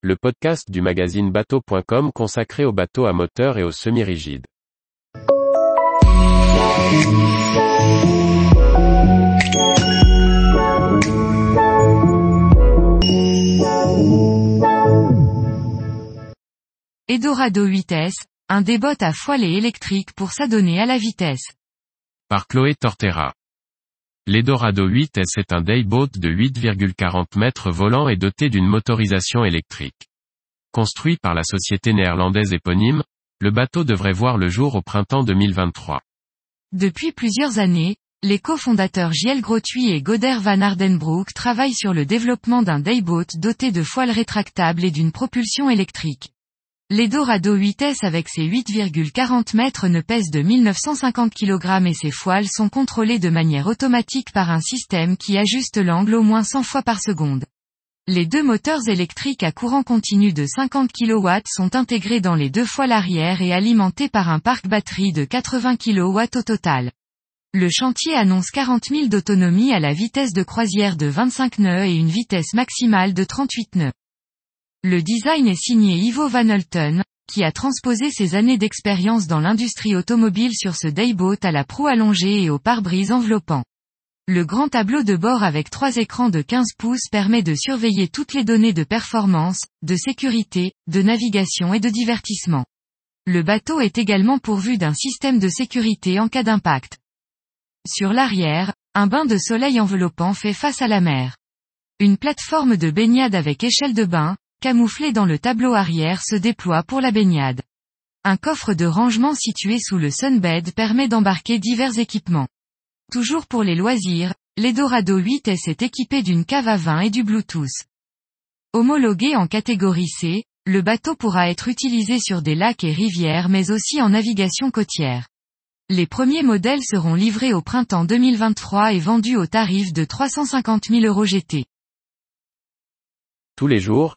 le podcast du magazine bateau.com consacré aux bateaux à moteur et aux semi-rigides. Eldorado 8S, un débot à foilet électrique pour s'adonner à la vitesse. Par Chloé Tortera. L'Edorado 8S est un dayboat de 8,40 mètres volant et doté d'une motorisation électrique. Construit par la société néerlandaise éponyme, le bateau devrait voir le jour au printemps 2023. Depuis plusieurs années, les cofondateurs Giel Grothuit et Goder van Ardenbroek travaillent sur le développement d'un dayboat doté de foiles rétractables et d'une propulsion électrique. L'Edorado 8S avec ses 8,40 mètres ne pèse de 1950 kg et ses foiles sont contrôlées de manière automatique par un système qui ajuste l'angle au moins 100 fois par seconde. Les deux moteurs électriques à courant continu de 50 kW sont intégrés dans les deux foiles arrière et alimentés par un parc batterie de 80 kW au total. Le chantier annonce 40 000 d'autonomie à la vitesse de croisière de 25 nœuds et une vitesse maximale de 38 nœuds. Le design est signé Ivo Van Hulten, qui a transposé ses années d'expérience dans l'industrie automobile sur ce dayboat à la proue allongée et au pare-brise enveloppant. Le grand tableau de bord avec trois écrans de 15 pouces permet de surveiller toutes les données de performance, de sécurité, de navigation et de divertissement. Le bateau est également pourvu d'un système de sécurité en cas d'impact. Sur l'arrière, un bain de soleil enveloppant fait face à la mer. Une plateforme de baignade avec échelle de bain, camouflé dans le tableau arrière se déploie pour la baignade. Un coffre de rangement situé sous le sunbed permet d'embarquer divers équipements. Toujours pour les loisirs, l'Edorado 8S est équipé d'une cave à vin et du Bluetooth. Homologué en catégorie C, le bateau pourra être utilisé sur des lacs et rivières mais aussi en navigation côtière. Les premiers modèles seront livrés au printemps 2023 et vendus au tarif de 350 000 euros GT. Tous les jours,